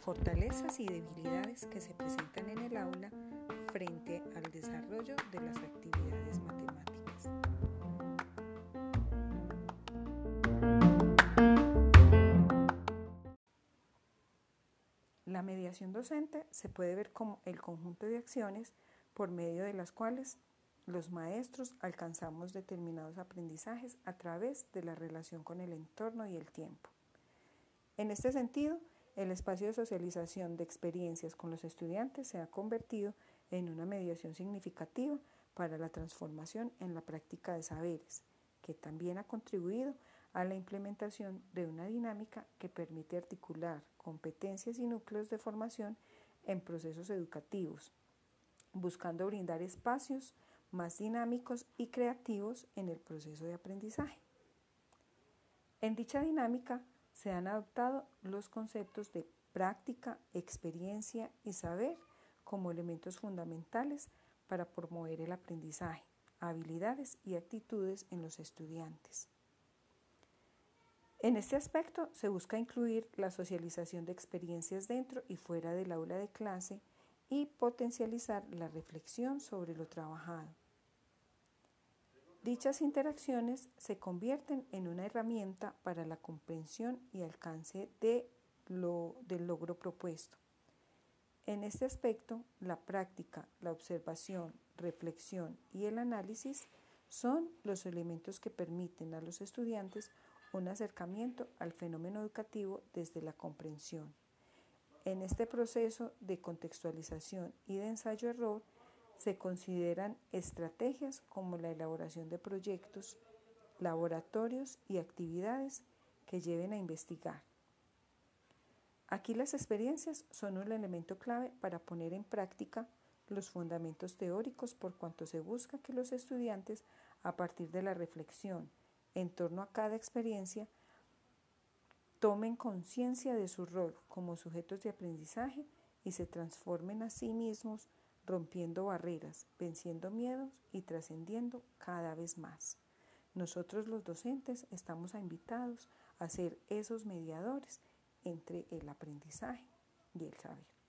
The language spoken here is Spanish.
Fortalezas y debilidades que se presentan en el aula frente al desarrollo de las actividades matemáticas. La mediación docente se puede ver como el conjunto de acciones por medio de las cuales los maestros alcanzamos determinados aprendizajes a través de la relación con el entorno y el tiempo. En este sentido, el espacio de socialización de experiencias con los estudiantes se ha convertido en una mediación significativa para la transformación en la práctica de saberes, que también ha contribuido a la implementación de una dinámica que permite articular competencias y núcleos de formación en procesos educativos, buscando brindar espacios más dinámicos y creativos en el proceso de aprendizaje. En dicha dinámica se han adoptado los conceptos de práctica, experiencia y saber como elementos fundamentales para promover el aprendizaje, habilidades y actitudes en los estudiantes. En este aspecto se busca incluir la socialización de experiencias dentro y fuera del aula de clase y potencializar la reflexión sobre lo trabajado. Dichas interacciones se convierten en una herramienta para la comprensión y alcance de lo, del logro propuesto. En este aspecto, la práctica, la observación, reflexión y el análisis son los elementos que permiten a los estudiantes un acercamiento al fenómeno educativo desde la comprensión. En este proceso de contextualización y de ensayo-error, se consideran estrategias como la elaboración de proyectos, laboratorios y actividades que lleven a investigar. Aquí las experiencias son un elemento clave para poner en práctica los fundamentos teóricos por cuanto se busca que los estudiantes, a partir de la reflexión en torno a cada experiencia, tomen conciencia de su rol como sujetos de aprendizaje y se transformen a sí mismos rompiendo barreras, venciendo miedos y trascendiendo cada vez más. Nosotros los docentes estamos invitados a ser esos mediadores entre el aprendizaje y el saber.